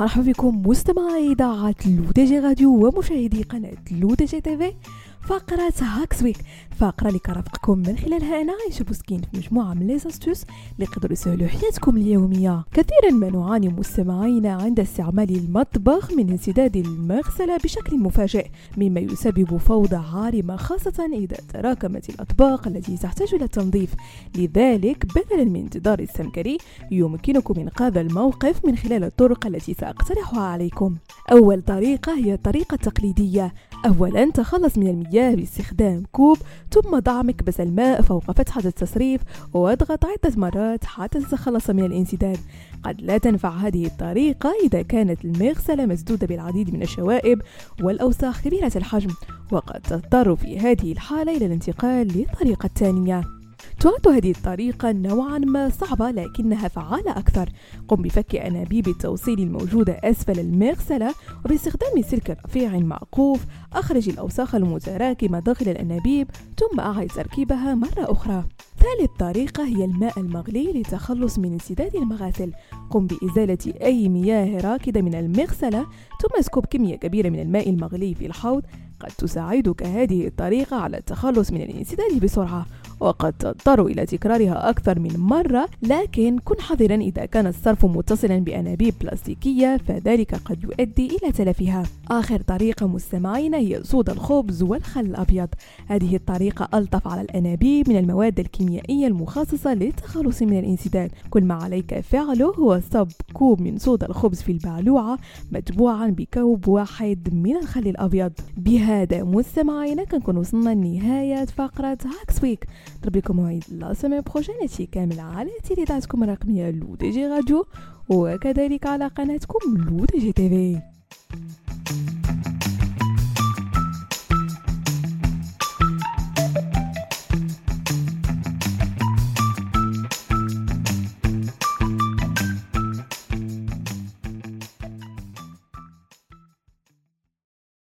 مرحبا بكم مستمعي إذاعة L'ODJ Radio ومشاهدي قناة L'ODJ TV. فقرة Hacks Week. الفقرة اللي كنرافقكم من خلالها أنا عايشة بوسكين في مجموعة من les astuces اللي يقدروا يسهلوا حياتكم اليومية. كثيرا ما نعاني مستمعينا عند استعمال المطبخ من انسداد المغسلة بشكل مفاجئ مما يسبب فوضى عارمة خاصة إذا تراكمت الأطباق التي تحتاج إلى التنظيف. لذلك بدلا من انتظار السمكري يمكنكم إنقاذ الموقف من خلال الطرق التي سأقترحها عليكم. أول طريقة هي الطريقة التقليدية. أولا تخلص من المياه باستخدام كوب ثم ضع مكبس الماء فوق فتحة التصريف واضغط عدة مرات حتى تتخلص من الانسداد. قد لا تنفع هذه الطريقة إذا كانت المغسلة مسدودة بالعديد من الشوائب والأوساخ كبيرة الحجم وقد تضطر في هذه الحالة إلى الانتقال للطريقة الثانية تعد هذه الطريقة نوعا ما صعبة لكنها فعالة أكثر. قم بفك أنابيب التوصيل الموجودة أسفل المغسلة وباستخدام سلك رفيع معقوف. أخرج الأوساخ المتراكمة داخل الأنابيب ثم أعد تركيبها مرة أخرى. ثالث طريقة هي الماء المغلي للتخلص من انسداد المغاسل. قم بإزالة أي مياه راكدة من المغسلة ثم اسكب كمية كبيرة من الماء المغلي في الحوض. قد تساعدك هذه الطريقة على التخلص من الانسداد بسرعة. وقد تضطر إلى تكرارها أكثر من مرة لكن كن حذرا إذا كان الصرف متصلا بأنابيب بلاستيكية فذلك قد يؤدي إلى تلفها. آخر طريقة مستمعين هي صودا الخبز والخل الأبيض. هذه الطريقة ألطف على الأنابيب من المواد الكيميائية المخصصة للتخلص من الانسداد. كل ما عليك فعله هو صب كوب من صودا الخبز في البعلوعة متبوعا بكوب واحد من الخل الأبيض. بهذا مستمعينا كنكون وصلنا لنهاية فقرة Hacks Week نضرب لكم موعد la semaine prochaine هادشي كامل على إذاعتكم الرقمية L'ODJ Radio وكذلك على قناتكم L'ODJ TV.